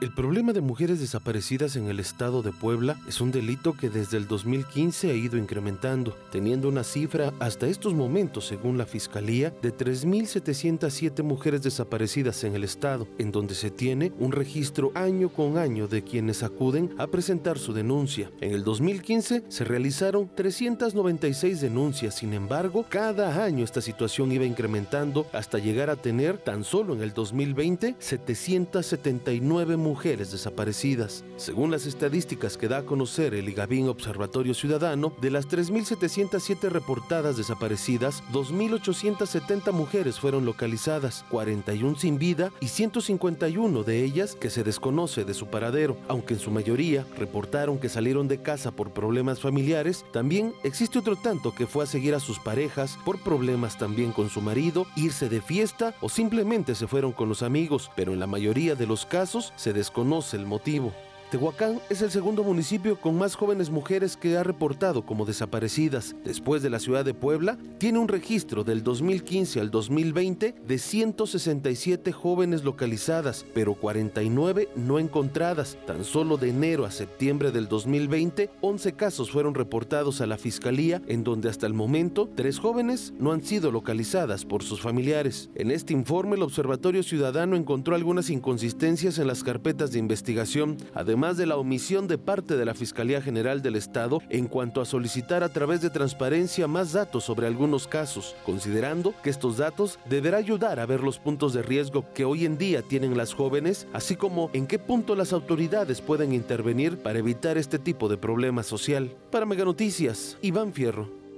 El problema de mujeres desaparecidas en el estado de Puebla es un delito que desde el 2015 ha ido incrementando, teniendo una cifra hasta estos momentos, según la Fiscalía, de 3.707 mujeres desaparecidas en el estado, en donde se tiene un registro año con año de quienes acuden a presentar su denuncia. En el 2015 se realizaron 396 denuncias, sin embargo, cada año esta situación iba incrementando hasta llegar a tener tan solo en el 2020 779 mujeres mujeres desaparecidas. Según las estadísticas que da a conocer el IGABIN Observatorio Ciudadano, de las 3.707 reportadas desaparecidas, 2.870 mujeres fueron localizadas, 41 sin vida y 151 de ellas que se desconoce de su paradero. Aunque en su mayoría reportaron que salieron de casa por problemas familiares, también existe otro tanto que fue a seguir a sus parejas por problemas también con su marido, irse de fiesta o simplemente se fueron con los amigos, pero en la mayoría de los casos se desconoce el motivo. Tehuacán es el segundo municipio con más jóvenes mujeres que ha reportado como desaparecidas. Después de la ciudad de Puebla, tiene un registro del 2015 al 2020 de 167 jóvenes localizadas, pero 49 no encontradas. Tan solo de enero a septiembre del 2020, 11 casos fueron reportados a la Fiscalía, en donde hasta el momento tres jóvenes no han sido localizadas por sus familiares. En este informe, el Observatorio Ciudadano encontró algunas inconsistencias en las carpetas de investigación, además además de la omisión de parte de la Fiscalía General del Estado en cuanto a solicitar a través de transparencia más datos sobre algunos casos, considerando que estos datos deberá ayudar a ver los puntos de riesgo que hoy en día tienen las jóvenes, así como en qué punto las autoridades pueden intervenir para evitar este tipo de problema social. Para Mega Noticias, Iván Fierro.